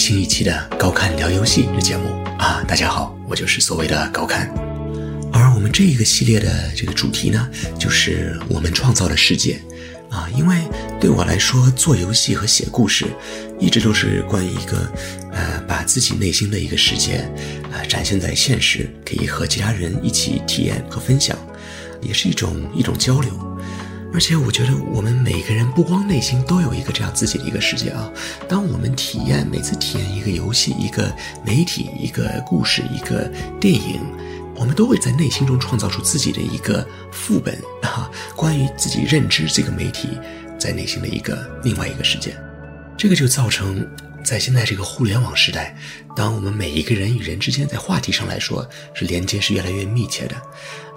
新一期的高看聊游戏的节目啊！大家好，我就是所谓的高看。而我们这一个系列的这个主题呢，就是我们创造的世界啊。因为对我来说，做游戏和写故事，一直都是关于一个呃，把自己内心的一个世界啊展现在现实，可以和其他人一起体验和分享，也是一种一种交流。而且我觉得，我们每个人不光内心都有一个这样自己的一个世界啊。当我们体验每次体验一个游戏、一个媒体、一个故事、一个电影，我们都会在内心中创造出自己的一个副本啊，关于自己认知这个媒体在内心的一个另外一个世界。这个就造成。在现在这个互联网时代，当我们每一个人与人之间在话题上来说是连接是越来越密切的，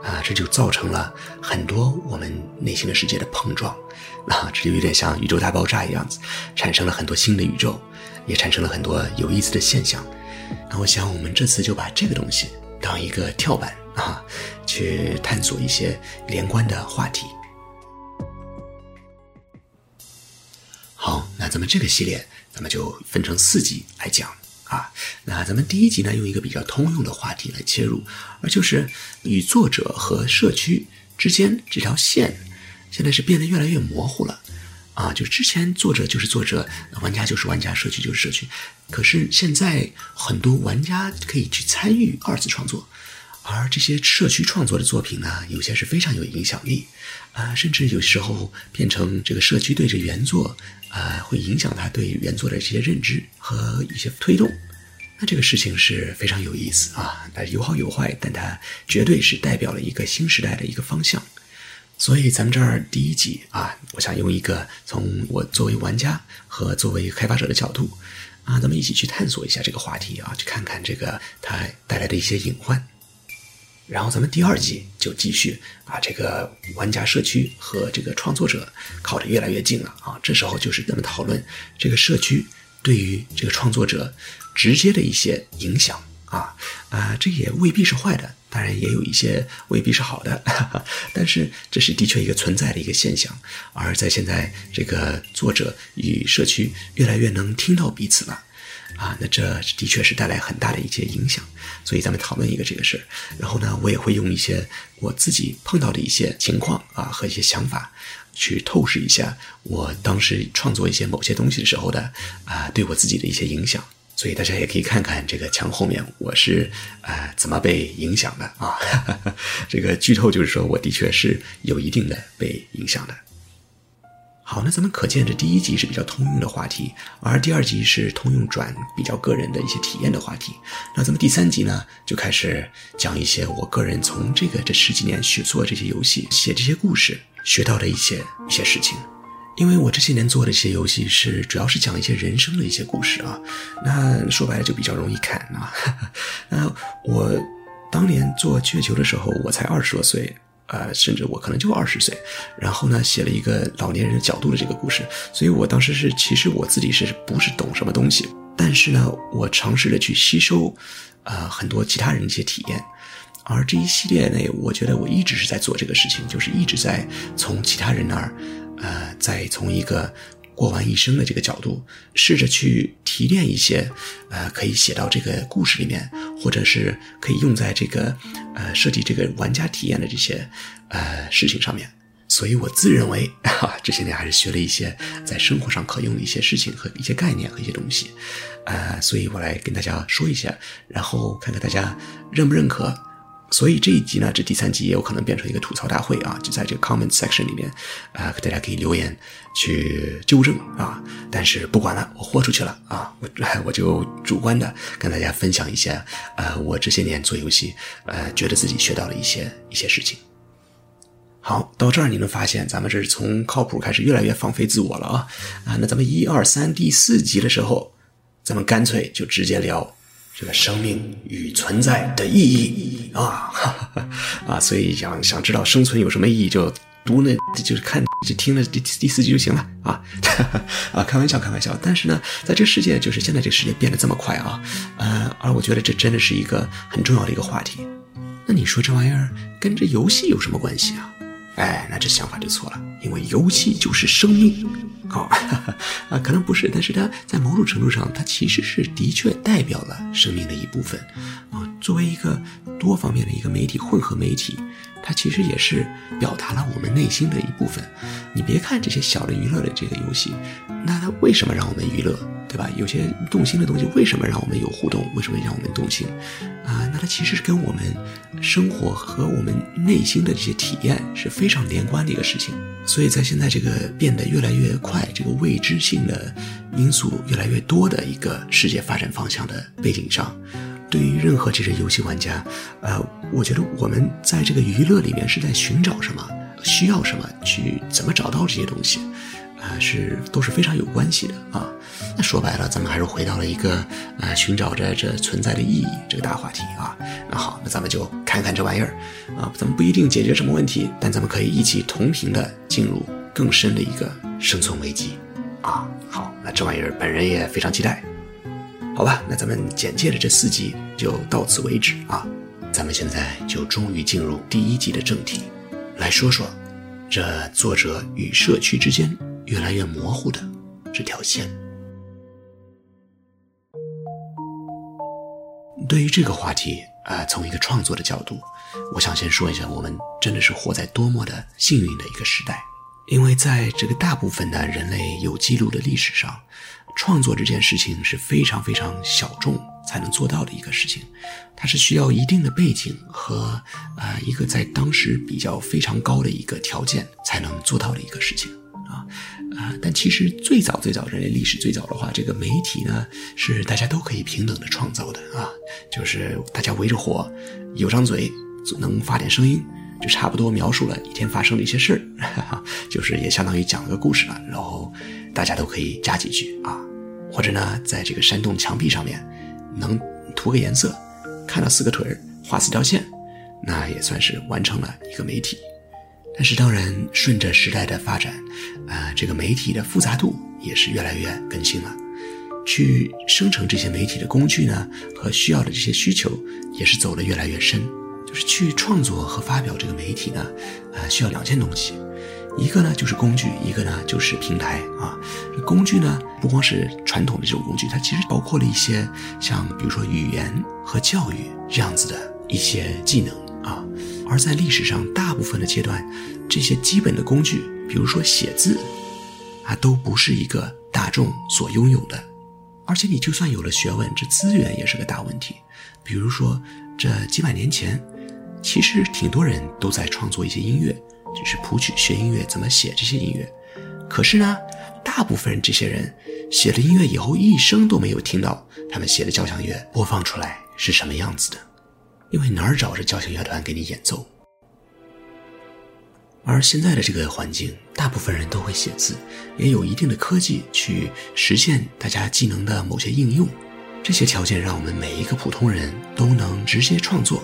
啊，这就造成了很多我们内心的世界的碰撞，啊，这就有点像宇宙大爆炸一样子，产生了很多新的宇宙，也产生了很多有意思的现象。那我想我们这次就把这个东西当一个跳板啊，去探索一些连贯的话题。好，那咱们这个系列。咱们就分成四集来讲啊。那咱们第一集呢，用一个比较通用的话题来切入，而就是与作者和社区之间这条线，现在是变得越来越模糊了啊。就之前作者就是作者，玩家就是玩家，社区就是社区。可是现在很多玩家可以去参与二次创作。而这些社区创作的作品呢，有些是非常有影响力，啊，甚至有时候变成这个社区对着原作，啊，会影响他对原作的这些认知和一些推动。那这个事情是非常有意思啊，它有好有坏，但它绝对是代表了一个新时代的一个方向。所以咱们这儿第一集啊，我想用一个从我作为玩家和作为开发者的角度，啊，咱们一起去探索一下这个话题啊，去看看这个它带来的一些隐患。然后咱们第二集就继续把这个玩家社区和这个创作者靠得越来越近了啊！这时候就是咱们讨论这个社区对于这个创作者直接的一些影响啊啊，这也未必是坏的，当然也有一些未必是好的，哈 哈但是这是的确一个存在的一个现象。而在现在，这个作者与社区越来越能听到彼此了。啊，那这的确是带来很大的一些影响，所以咱们讨论一个这个事儿。然后呢，我也会用一些我自己碰到的一些情况啊和一些想法，去透视一下我当时创作一些某些东西的时候的啊对我自己的一些影响。所以大家也可以看看这个墙后面我是啊怎么被影响的啊。这个剧透就是说我的确是有一定的被影响的。好，那咱们可见这第一集是比较通用的话题，而第二集是通用转比较个人的一些体验的话题。那咱们第三集呢，就开始讲一些我个人从这个这十几年学做这些游戏、写这些故事学到的一些一些事情。因为我这些年做的一些游戏是主要是讲一些人生的一些故事啊，那说白了就比较容易看啊。那我当年做月球的时候，我才二十多岁。呃，甚至我可能就二十岁，然后呢，写了一个老年人角度的这个故事，所以我当时是，其实我自己是不是懂什么东西，但是呢，我尝试着去吸收，呃，很多其他人一些体验，而这一系列内，我觉得我一直是在做这个事情，就是一直在从其他人那儿，呃，再从一个。过完一生的这个角度，试着去提炼一些，呃，可以写到这个故事里面，或者是可以用在这个，呃，设计这个玩家体验的这些，呃，事情上面。所以我自认为，哈，这些年还是学了一些在生活上可用的一些事情和一些概念和一些东西，呃，所以我来跟大家说一下，然后看看大家认不认可。所以这一集呢，这第三集也有可能变成一个吐槽大会啊！就在这个 comment section 里面，啊，大家可以留言去纠正啊。但是不管了，我豁出去了啊！我 我就主观的跟大家分享一些，呃，我这些年做游戏，呃，觉得自己学到了一些一些事情。好，到这儿你能发现，咱们这是从靠谱开始越来越放飞自我了啊！啊，那咱们一二三第四集的时候，咱们干脆就直接聊。这个生命与存在的意义啊，啊，所以想想知道生存有什么意义，就读那，就是看，就听了第第四集就行了啊，啊，开玩笑，开玩笑。但是呢，在这世界，就是现在这个世界变得这么快啊，呃，而我觉得这真的是一个很重要的一个话题。那你说这玩意儿跟这游戏有什么关系啊？哎，那这想法就错了，因为游戏就是生命。哦 啊，可能不是，但是它在某种程度上，它其实是的确代表了生命的一部分啊。作为一个多方面的一个媒体，混合媒体。它其实也是表达了我们内心的一部分。你别看这些小的娱乐的这个游戏，那它为什么让我们娱乐，对吧？有些动心的东西为什么让我们有互动？为什么让我们动心？啊，那它其实是跟我们生活和我们内心的这些体验是非常连贯的一个事情。所以在现在这个变得越来越快、这个未知性的因素越来越多的一个世界发展方向的背景上。对于任何这些游戏玩家，呃，我觉得我们在这个娱乐里面是在寻找什么，需要什么，去怎么找到这些东西，啊，是都是非常有关系的啊。那说白了，咱们还是回到了一个呃，寻找着这存在的意义这个大话题啊。那好，那咱们就看看这玩意儿啊，咱们不一定解决什么问题，但咱们可以一起同频的进入更深的一个生存危机啊。好，那这玩意儿本人也非常期待。好吧，那咱们简介的这四集就到此为止啊。咱们现在就终于进入第一集的正题，来说说这作者与社区之间越来越模糊的这条线。对于这个话题啊，从一个创作的角度，我想先说一下，我们真的是活在多么的幸运的一个时代，因为在这个大部分的人类有记录的历史上。创作这件事情是非常非常小众才能做到的一个事情，它是需要一定的背景和呃一个在当时比较非常高的一个条件才能做到的一个事情啊啊！但其实最早最早人类历史最早的话，这个媒体呢是大家都可以平等的创造的啊，就是大家围着火，有张嘴能发点声音，就差不多描述了一天发生的一些事儿，就是也相当于讲了个故事了，然后。大家都可以加几句啊，或者呢，在这个山洞墙壁上面能涂个颜色，看到四个腿儿画四条线，那也算是完成了一个媒体。但是当然，顺着时代的发展，啊，这个媒体的复杂度也是越来越更新了。去生成这些媒体的工具呢，和需要的这些需求也是走得越来越深。就是去创作和发表这个媒体呢，呃，需要两件东西。一个呢就是工具，一个呢就是平台啊。工具呢不光是传统的这种工具，它其实包括了一些像比如说语言和教育这样子的一些技能啊。而在历史上大部分的阶段，这些基本的工具，比如说写字啊，都不是一个大众所拥有的。而且你就算有了学问，这资源也是个大问题。比如说这几百年前，其实挺多人都在创作一些音乐。就是谱曲学音乐，怎么写这些音乐？可是呢，大部分这些人写了音乐以后，一生都没有听到他们写的交响乐播放出来是什么样子的，因为哪儿找着交响乐团给你演奏？而现在的这个环境，大部分人都会写字，也有一定的科技去实现大家技能的某些应用，这些条件让我们每一个普通人都能直接创作。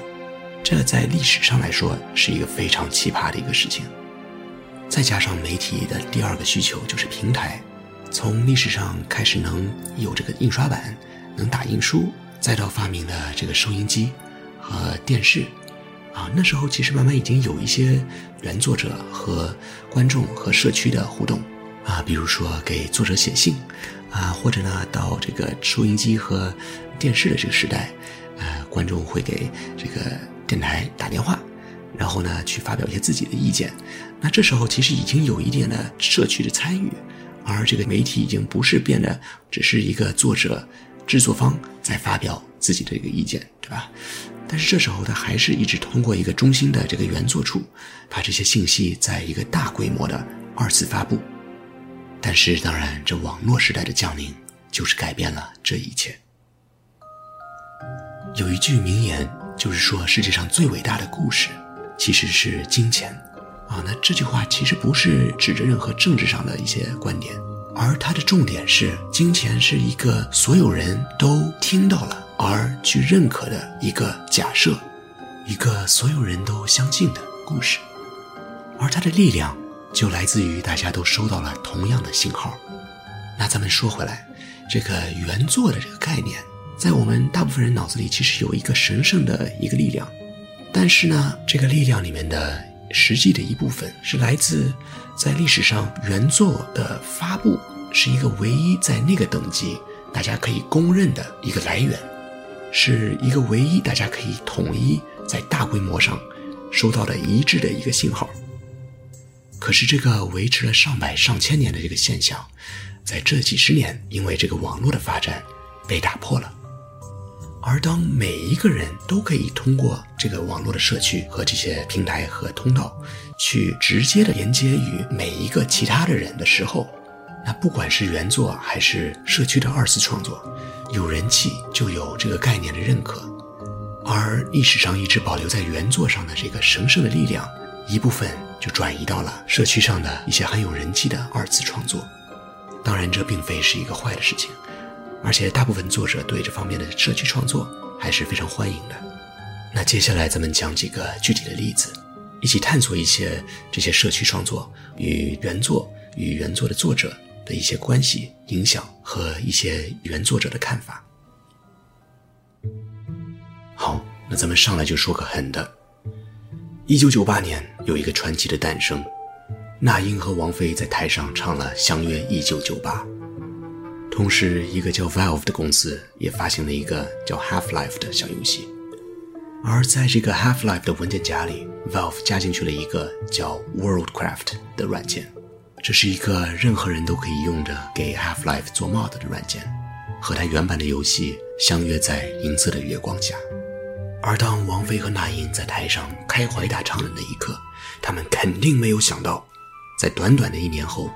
这在历史上来说是一个非常奇葩的一个事情，再加上媒体的第二个需求就是平台，从历史上开始能有这个印刷版，能打印书，再到发明的这个收音机和电视，啊，那时候其实慢慢已经有一些原作者和观众和社区的互动，啊，比如说给作者写信，啊，或者呢到这个收音机和电视的这个时代，呃，观众会给这个。电台打电话，然后呢去发表一些自己的意见，那这时候其实已经有一点的社区的参与，而这个媒体已经不是变得只是一个作者、制作方在发表自己的一个意见，对吧？但是这时候他还是一直通过一个中心的这个原作处，把这些信息在一个大规模的二次发布。但是当然，这网络时代的降临就是改变了这一切。有一句名言。就是说，世界上最伟大的故事，其实是金钱，啊，那这句话其实不是指着任何政治上的一些观点，而它的重点是，金钱是一个所有人都听到了而去认可的一个假设，一个所有人都相信的故事，而它的力量就来自于大家都收到了同样的信号。那咱们说回来，这个原作的这个概念。在我们大部分人脑子里，其实有一个神圣的一个力量，但是呢，这个力量里面的实际的一部分，是来自在历史上原作的发布是一个唯一在那个等级大家可以公认的一个来源，是一个唯一大家可以统一在大规模上收到的一致的一个信号。可是这个维持了上百上千年的这个现象，在这几十年因为这个网络的发展被打破了。而当每一个人都可以通过这个网络的社区和这些平台和通道，去直接的连接与每一个其他的人的时候，那不管是原作还是社区的二次创作，有人气就有这个概念的认可，而历史上一直保留在原作上的这个神圣的力量，一部分就转移到了社区上的一些很有人气的二次创作。当然，这并非是一个坏的事情。而且大部分作者对这方面的社区创作还是非常欢迎的。那接下来咱们讲几个具体的例子，一起探索一些这些社区创作与原作与原作的作者的一些关系、影响和一些原作者的看法。好，那咱们上来就说个狠的。一九九八年有一个传奇的诞生，那英和王菲在台上唱了《相约一九九八》。同时，一个叫 Valve 的公司也发行了一个叫 Half Life 的小游戏，而在这个 Half Life 的文件夹里，Valve 加进去了一个叫 Worldcraft 的软件，这是一个任何人都可以用着给 Half Life 做 mod 的软件，和它原版的游戏相约在银色的月光下。而当王菲和那英在台上开怀大唱的那一刻，他们肯定没有想到，在短短的一年后。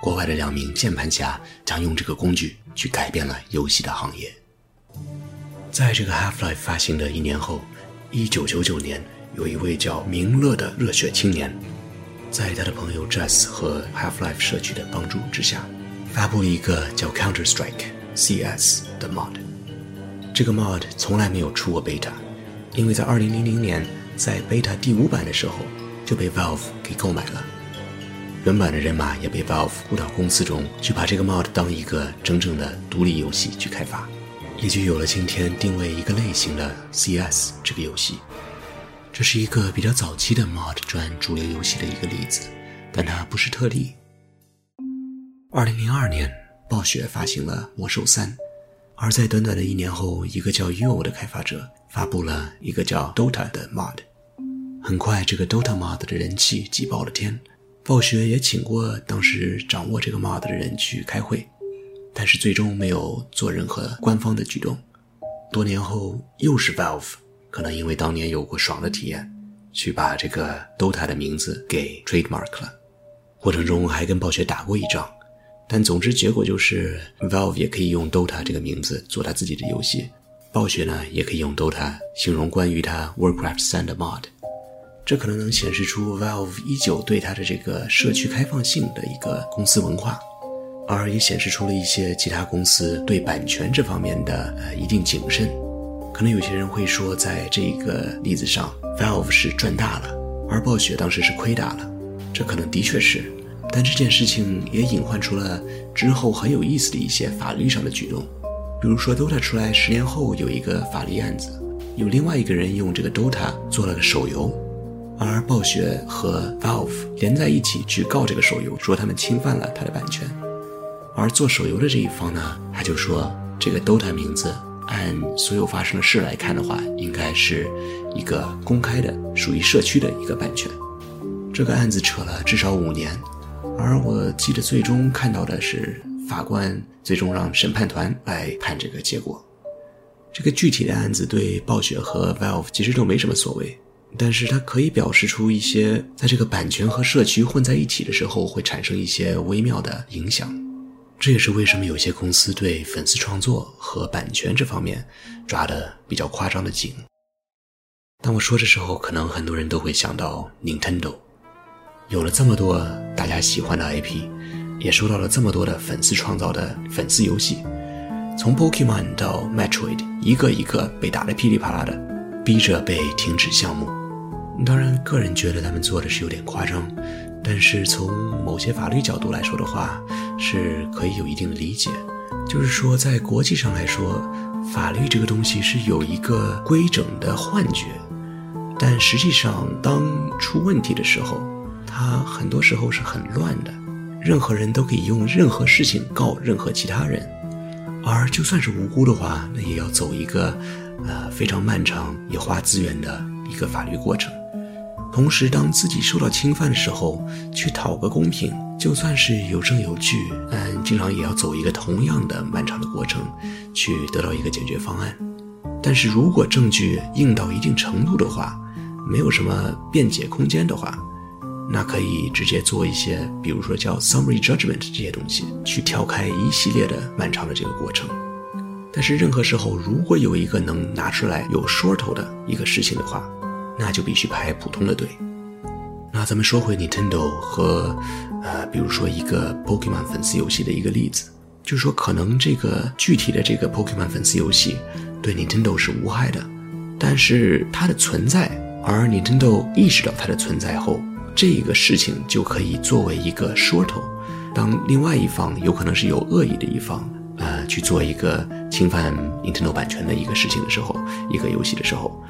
国外的两名键盘侠将用这个工具去改变了游戏的行业。在这个 Half-Life 发行的一年后，一九九九年，有一位叫明乐的热血青年，在他的朋友 Jess 和 Half-Life 社区的帮助之下，发布了一个叫 Counter Strike CS 的 mod。这个 mod 从来没有出过 beta，因为在二零零零年在 beta 第五版的时候就被 Valve 给购买了。原版的人马也被 Valve 雇到公司中去，把这个 mod 当一个真正的独立游戏去开发，也就有了今天定位一个类型的 CS 这个游戏。这是一个比较早期的 mod 转主流游戏的一个例子，但它不是特例。二零零二年，暴雪发行了《魔兽三》，而在短短的一年后，一个叫 UO 的开发者发布了一个叫 Dota 的 mod。很快，这个 Dota mod 的人气挤爆了天。暴雪也请过当时掌握这个 mod 的人去开会，但是最终没有做任何官方的举动。多年后，又是 Valve，可能因为当年有过爽的体验，去把这个 Dota 的名字给 trademark 了。过程中还跟暴雪打过一仗，但总之结果就是 Valve 也可以用 Dota 这个名字做他自己的游戏，暴雪呢也可以用 Dota 形容关于他 Warcraft 三的 mod。这可能能显示出 Valve 依旧对它的这个社区开放性的一个公司文化，而也显示出了一些其他公司对版权这方面的呃一定谨慎。可能有些人会说，在这个例子上，Valve 是赚大了，而暴雪当时是亏大了。这可能的确是，但这件事情也隐患出了之后很有意思的一些法律上的举动。比如说，Dota 出来十年后有一个法律案子，有另外一个人用这个 Dota 做了个手游。而暴雪和 Valve 连在一起去告这个手游，说他们侵犯了他的版权。而做手游的这一方呢，他就说这个 Dota 名字按所有发生的事来看的话，应该是一个公开的、属于社区的一个版权。这个案子扯了至少五年，而我记得最终看到的是法官最终让审判团来判这个结果。这个具体的案子对暴雪和 Valve 其实都没什么所谓。但是它可以表示出一些，在这个版权和社区混在一起的时候，会产生一些微妙的影响。这也是为什么有些公司对粉丝创作和版权这方面抓的比较夸张的紧。当我说的时候，可能很多人都会想到 Nintendo，有了这么多大家喜欢的 IP，也收到了这么多的粉丝创造的粉丝游戏，从 Pokemon 到 Metroid，一个一个被打得噼里啪啦的，逼着被停止项目。当然，个人觉得他们做的是有点夸张，但是从某些法律角度来说的话，是可以有一定的理解。就是说，在国际上来说，法律这个东西是有一个规整的幻觉，但实际上，当出问题的时候，它很多时候是很乱的。任何人都可以用任何事情告任何其他人，而就算是无辜的话，那也要走一个，呃，非常漫长也花资源的一个法律过程。同时，当自己受到侵犯的时候，去讨个公平，就算是有证有据，嗯，经常也要走一个同样的漫长的过程，去得到一个解决方案。但是如果证据硬到一定程度的话，没有什么辩解空间的话，那可以直接做一些，比如说叫 summary judgment 这些东西，去跳开一系列的漫长的这个过程。但是任何时候，如果有一个能拿出来有说头的一个事情的话，那就必须排普通的队。那咱们说回 Nintendo 和，呃，比如说一个 Pokemon 粉丝游戏的一个例子，就是说可能这个具体的这个 Pokemon 粉丝游戏对 Nintendo 是无害的，但是它的存在，而 Nintendo 意识到它的存在后。这个事情就可以作为一个说头，当另外一方有可能是有恶意的一方，呃，去做一个侵犯 Nintendo 版权的一个事情的时候，一个游戏的时候，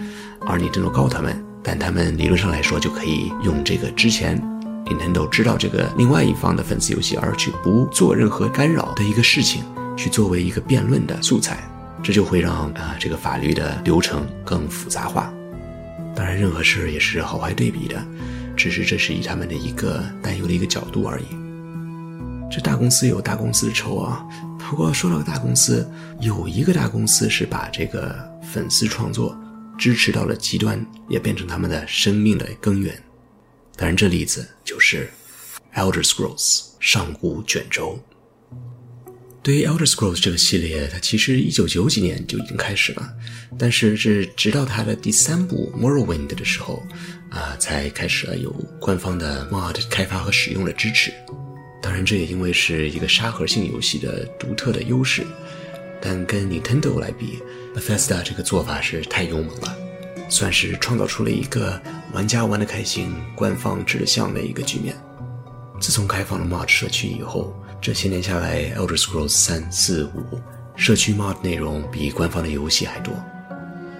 而 Nintendo 告他们，但他们理论上来说就可以用这个之前 Nintendo 知道这个另外一方的粉丝游戏而去不做任何干扰的一个事情，去作为一个辩论的素材，这就会让啊这个法律的流程更复杂化。当然，任何事也是好坏对比的。只是这是以他们的一个担忧的一个角度而已。这大公司有大公司的愁啊。不过说到大公司，有一个大公司是把这个粉丝创作支持到了极端，也变成他们的生命的根源。当然，这例子就是《Elder Scrolls》上古卷轴。对于《Elder Scrolls》这个系列，它其实一九九几年就已经开始了，但是是直到它的第三部《Morrowind》的时候，啊，才开始了有官方的 mod 开发和使用的支持。当然，这也因为是一个沙盒性游戏的独特的优势。但跟 Nintendo 来比，Bethesda 这个做法是太勇猛了，算是创造出了一个玩家玩得开心、官方指向的一个局面。自从开放了 mod 社区以后。这些年下来，《Elder Scrolls》三四五社区 mod 内容比官方的游戏还多。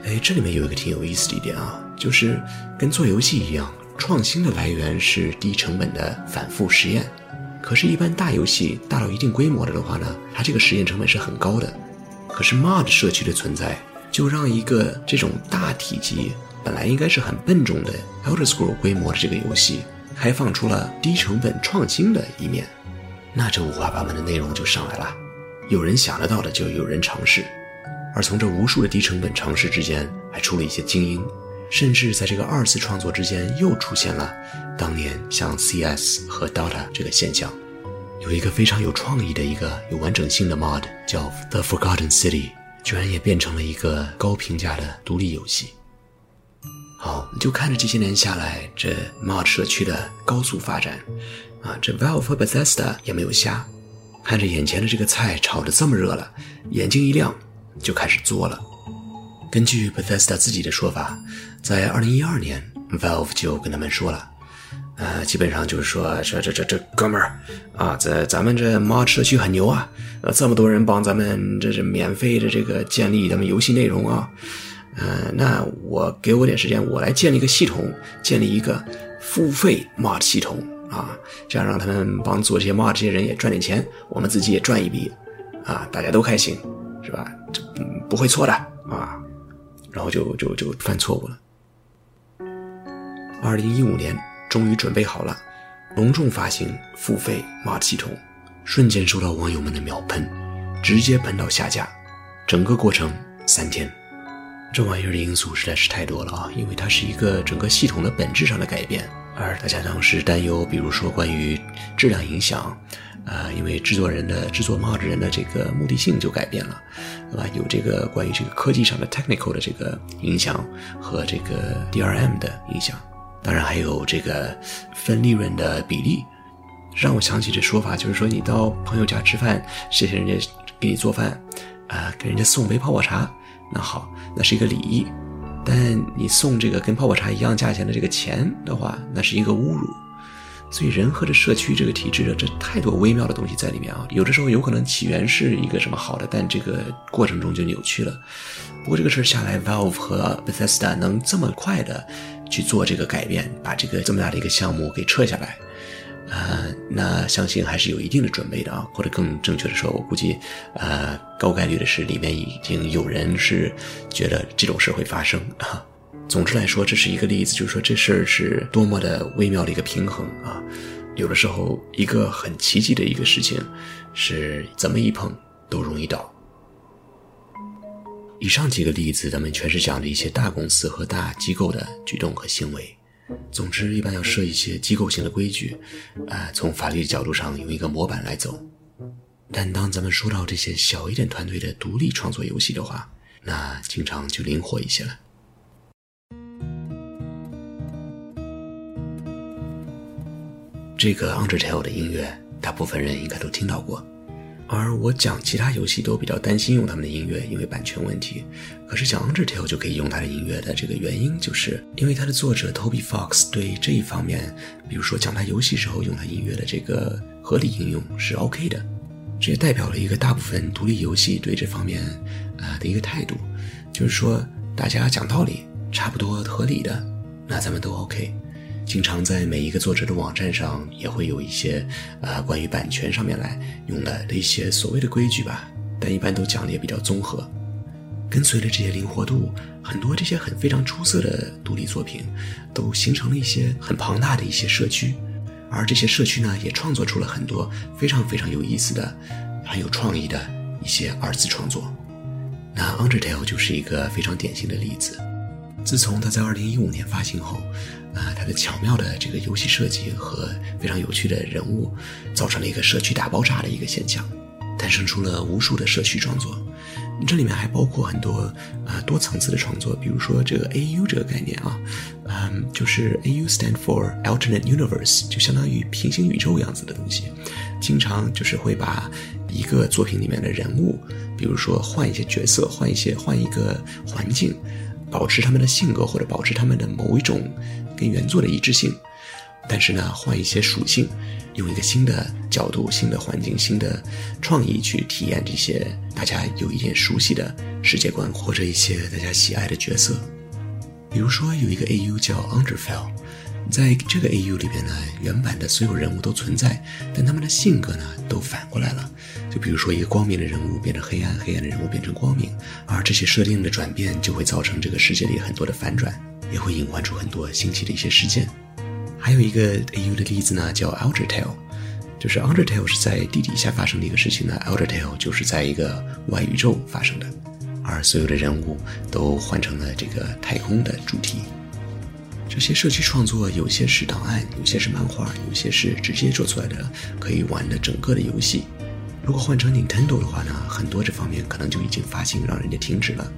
哎，这里面有一个挺有意思的一点啊，就是跟做游戏一样，创新的来源是低成本的反复实验。可是，一般大游戏大到一定规模了的话呢，它这个实验成本是很高的。可是 mod 社区的存在，就让一个这种大体积本来应该是很笨重的《Elder s c r o l l》规模的这个游戏，开放出了低成本创新的一面。那这五花八门的内容就上来了，有人想得到的就有人尝试，而从这无数的低成本尝试之间，还出了一些精英，甚至在这个二次创作之间又出现了当年像 CS 和 Dota 这个现象。有一个非常有创意的一个有完整性的 mod 叫 The Forgotten City，居然也变成了一个高评价的独立游戏。好，就看着这些年下来，这 mod 社区的高速发展。啊，这 Valve 和 Bethesda 也没有瞎，看着眼前的这个菜炒得这么热了，眼睛一亮就开始做了。根据 Bethesda 自己的说法，在2012年，Valve 就跟他们说了，呃，基本上就是说，这这这这哥们儿啊，在咱们这 Mod 社区很牛啊，呃，这么多人帮咱们这是免费的这个建立咱们游戏内容啊，呃，那我给我点时间，我来建立一个系统，建立一个付费 Mod 系统。啊，这样让他们帮做这些 mod 这些人也赚点钱，我们自己也赚一笔，啊，大家都开心，是吧？这不会错的啊。然后就就就犯错误了。二零一五年终于准备好了，隆重发行付费 mod 系统，瞬间受到网友们的秒喷，直接喷到下架，整个过程三天。这玩意儿的因素实在是太多了啊，因为它是一个整个系统的本质上的改变。而大家当时担忧，比如说关于质量影响，啊，因为制作人的制作 mod 人的这个目的性就改变了，对吧？有这个关于这个科技上的 technical 的这个影响和这个 DRM 的影响，当然还有这个分利润的比例，让我想起这说法，就是说你到朋友家吃饭，谢谢人家给你做饭，啊，给人家送杯泡泡茶，那好，那是一个礼仪。但你送这个跟泡泡茶一样价钱的这个钱的话，那是一个侮辱。所以人和这社区这个体制的这太多微妙的东西在里面啊。有的时候有可能起源是一个什么好的，但这个过程中就扭曲了。不过这个事儿下来，Valve 和 Bethesda 能这么快的去做这个改变，把这个这么大的一个项目给撤下来。呃，那相信还是有一定的准备的啊，或者更正确的说，我估计，呃，高概率的是里面已经有人是觉得这种事会发生啊。总之来说，这是一个例子，就是说这事儿是多么的微妙的一个平衡啊。有的时候，一个很奇迹的一个事情，是怎么一碰都容易倒。以上几个例子，咱们全是讲的一些大公司和大机构的举动和行为。总之，一般要设一些机构性的规矩，啊，从法律的角度上用一个模板来走。但当咱们说到这些小一点团队的独立创作游戏的话，那经常就灵活一些了。这个 Undertale 的音乐，大部分人应该都听到过。而我讲其他游戏都比较担心用他们的音乐，因为版权问题。可是讲 Undertale 就可以用他的音乐的这个原因，就是因为他的作者 Toby Fox 对这一方面，比如说讲他游戏时候用他音乐的这个合理应用是 OK 的。这也代表了一个大部分独立游戏对这方面啊的一个态度，就是说大家讲道理差不多合理的，那咱们都 OK。经常在每一个作者的网站上也会有一些，呃，关于版权上面来用的的一些所谓的规矩吧，但一般都讲的也比较综合。跟随着这些灵活度，很多这些很非常出色的独立作品，都形成了一些很庞大的一些社区，而这些社区呢，也创作出了很多非常非常有意思的、很有创意的一些二次创作。那 Undertale 就是一个非常典型的例子。自从它在2015年发行后，啊，它的巧妙的这个游戏设计和非常有趣的人物，造成了一个社区大爆炸的一个现象，诞生出了无数的社区创作。这里面还包括很多啊多层次的创作，比如说这个 AU 这个概念啊，嗯，就是 AU stand for Alternate Universe，就相当于平行宇宙样子的东西。经常就是会把一个作品里面的人物，比如说换一些角色，换一些换一个环境。保持他们的性格，或者保持他们的某一种跟原作的一致性，但是呢，换一些属性，用一个新的角度、新的环境、新的创意去体验这些大家有一点熟悉的世界观，或者一些大家喜爱的角色。比如说，有一个 AU 叫 Underfell。在这个 AU 里边呢，原版的所有人物都存在，但他们的性格呢都反过来了。就比如说，一个光明的人物变成黑暗，黑暗的人物变成光明，而这些设定的转变就会造成这个世界里很多的反转，也会隐患出很多新奇的一些事件。还有一个 AU 的例子呢，叫 Outertale，就是 Undertale 是在地底下发生的一个事情呢，Outertale 就是在一个外宇宙发生的，而所有的人物都换成了这个太空的主题。这些社区创作有些是档案，有些是漫画，有些是直接做出来的可以玩的整个的游戏。如果换成 Nintendo 的话呢，很多这方面可能就已经发行让人家停止了。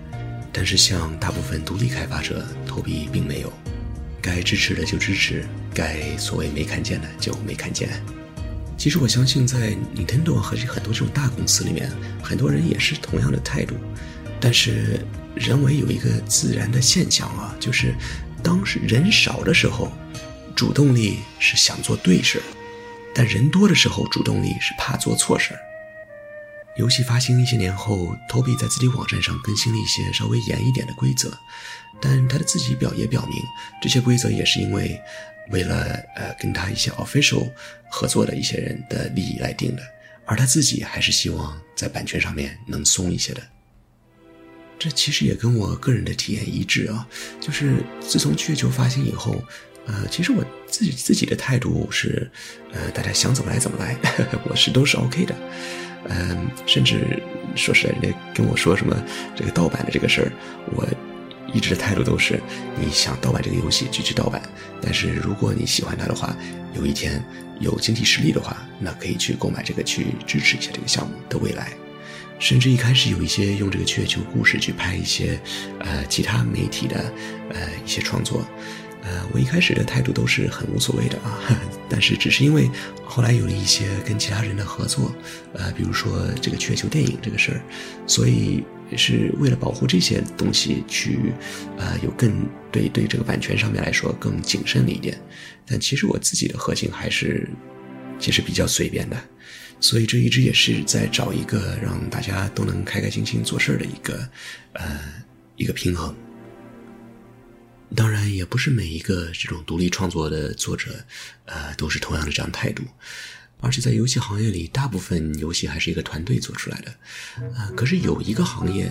但是像大部分独立开发者，投币并没有，该支持的就支持，该所谓没看见的就没看见。其实我相信，在 Nintendo 和很多这种大公司里面，很多人也是同样的态度。但是人为有一个自然的现象啊，就是。当时人少的时候，主动力是想做对事儿；但人多的时候，主动力是怕做错事儿。游戏发行一些年后，，Toby 在自己网站上更新了一些稍微严一点的规则，但他的自己表也表明，这些规则也是因为为了呃跟他一些 official 合作的一些人的利益来定的，而他自己还是希望在版权上面能松一些的。这其实也跟我个人的体验一致啊，就是自从《月球》发行以后，呃，其实我自己自己的态度是，呃，大家想怎么来怎么来，我是都是 OK 的，嗯，甚至说实在，人家跟我说什么这个盗版的这个事儿，我一直的态度都是，你想盗版这个游戏就去盗版，但是如果你喜欢它的话，有一天有经济实力的话，那可以去购买这个，去支持一下这个项目的未来。甚至一开始有一些用这个月球故事去拍一些，呃，其他媒体的，呃，一些创作，呃，我一开始的态度都是很无所谓的啊，但是只是因为后来有了一些跟其他人的合作，呃，比如说这个月球电影这个事儿，所以是为了保护这些东西去，呃，有更对对这个版权上面来说更谨慎了一点，但其实我自己的核心还是其实比较随便的。所以这一直也是在找一个让大家都能开开心心做事的一个，呃，一个平衡。当然，也不是每一个这种独立创作的作者，呃，都是同样的这样态度。而且在游戏行业里，大部分游戏还是一个团队做出来的，啊，可是有一个行业，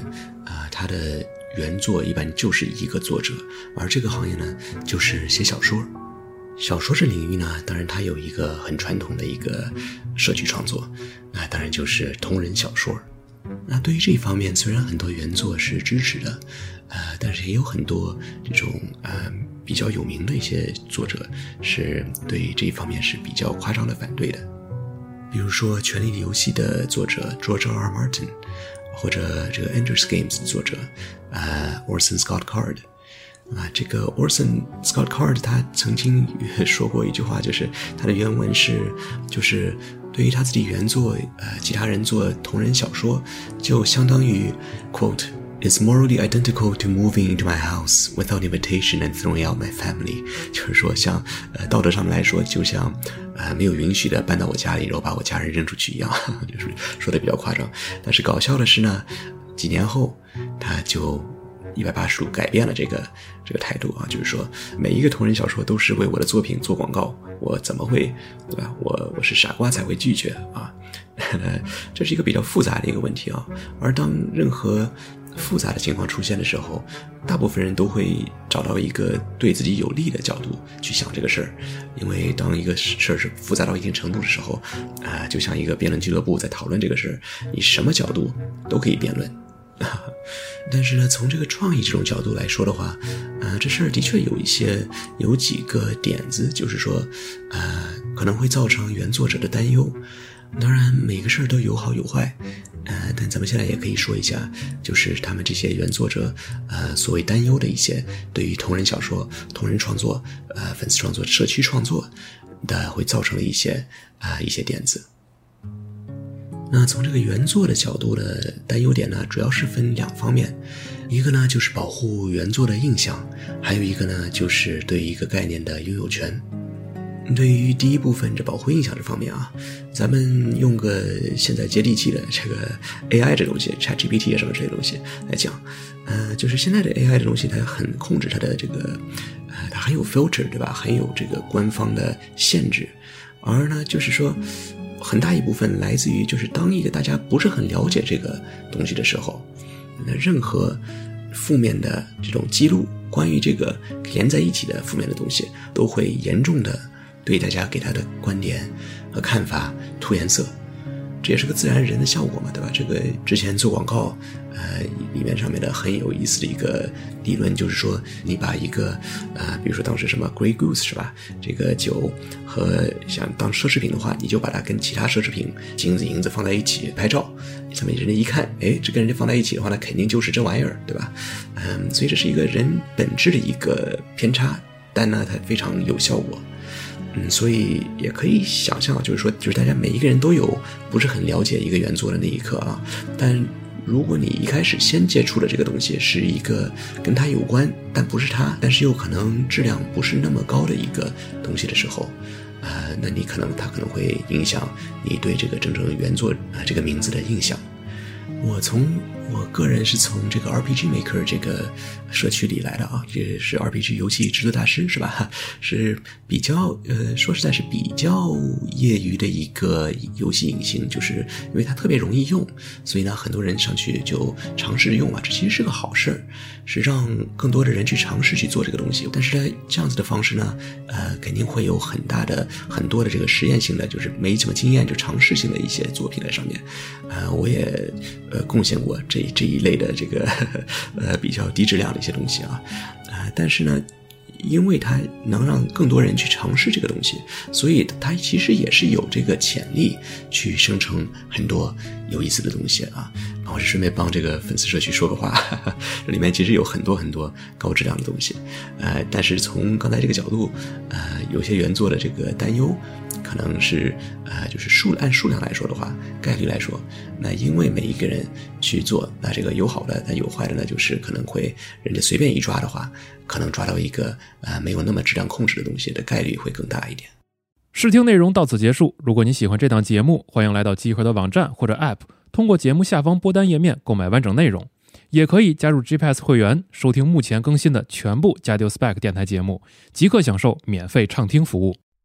啊，它的原作一般就是一个作者，而这个行业呢，就是写小说。小说这领域呢，当然它有一个很传统的一个社区创作，那当然就是同人小说。那对于这一方面，虽然很多原作是支持的，呃，但是也有很多这种呃比较有名的一些作者是对这一方面是比较夸张的反对的。比如说《权力的游戏》的作者 George R. Martin，或者这个《Ender's Games》的作者呃 Orson Scott Card。啊，这个 Orson Scott Card 他曾经说过一句话，就是他的原文是，就是对于他自己原作，呃，其他人做同人小说，就相当于 quote is morally identical to moving into my house without invitation and throwing out my family，就是说像呃道德上面来说，就像呃没有允许的搬到我家里，然后把我家人扔出去一样，就是说的比较夸张。但是搞笑的是呢，几年后他就。一百八十度改变了这个这个态度啊，就是说每一个同人小说都是为我的作品做广告，我怎么会对吧？我我是傻瓜才会拒绝啊，这是一个比较复杂的一个问题啊。而当任何复杂的情况出现的时候，大部分人都会找到一个对自己有利的角度去想这个事儿，因为当一个事儿是复杂到一定程度的时候，啊，就像一个辩论俱乐部在讨论这个事儿，你什么角度都可以辩论。但是呢，从这个创意这种角度来说的话，呃，这事儿的确有一些有几个点子，就是说，呃，可能会造成原作者的担忧。当然，每个事儿都有好有坏，呃，但咱们现在也可以说一下，就是他们这些原作者，呃，所谓担忧的一些对于同人小说、同人创作、呃，粉丝创作、社区创作的会造成的一些啊一些点子。那从这个原作的角度的担忧点呢，主要是分两方面，一个呢就是保护原作的印象，还有一个呢就是对一个概念的拥有权。对于第一部分这保护印象这方面啊，咱们用个现在接地气的这个 AI 这东西，ChatGPT 啊什么这些东西来讲，呃，就是现在的 AI 这东西它很控制它的这个，呃，它很有 filter 对吧？很有这个官方的限制，而呢就是说。很大一部分来自于，就是当一个大家不是很了解这个东西的时候，那任何负面的这种记录，关于这个连在一起的负面的东西，都会严重的对大家给他的观点和看法涂颜色。这也是个自然人的效果嘛，对吧？这个之前做广告，呃，里面上面的很有意思的一个理论，就是说，你把一个，呃，比如说当时什么 Grey Goose 是吧？这个酒和想当奢侈品的话，你就把它跟其他奢侈品金子银子放在一起拍照，咱们人家一看，哎，这跟人家放在一起的话，那肯定就是这玩意儿，对吧？嗯，所以这是一个人本质的一个偏差，但呢，它非常有效果。嗯，所以也可以想象，就是说，就是大家每一个人都有不是很了解一个原作的那一刻啊。但如果你一开始先接触的这个东西是一个跟它有关，但不是它，但是又可能质量不是那么高的一个东西的时候，呃，那你可能它可能会影响你对这个真正原作啊这个名字的印象。我从。我个人是从这个 RPG Maker 这个社区里来的啊，这是 RPG 游戏制作大师是吧？是比较呃，说实在是比较业余的一个游戏引擎，就是因为它特别容易用，所以呢，很多人上去就尝试用啊，这其实是个好事儿，是让更多的人去尝试去做这个东西。但是呢，这样子的方式呢，呃，肯定会有很大的很多的这个实验性的，就是没什么经验就尝试性的一些作品在上面。呃，我也呃贡献过这。这一类的这个 呃比较低质量的一些东西啊，啊，但是呢，因为它能让更多人去尝试这个东西，所以它其实也是有这个潜力去生成很多有意思的东西啊。我是顺便帮这个粉丝社区说个话，这 里面其实有很多很多高质量的东西，呃，但是从刚才这个角度，呃，有些原作的这个担忧。可能是，呃，就是数按数量来说的话，概率来说，那因为每一个人去做，那这个有好的，但有坏的呢，就是可能会人家随便一抓的话，可能抓到一个呃没有那么质量控制的东西的概率会更大一点。试听内容到此结束。如果你喜欢这档节目，欢迎来到集合的网站或者 App，通过节目下方播单页面购买完整内容。也可以加入 GPS 会员，收听目前更新的全部加丢 Spec 电台节目，即刻享受免费畅听服务。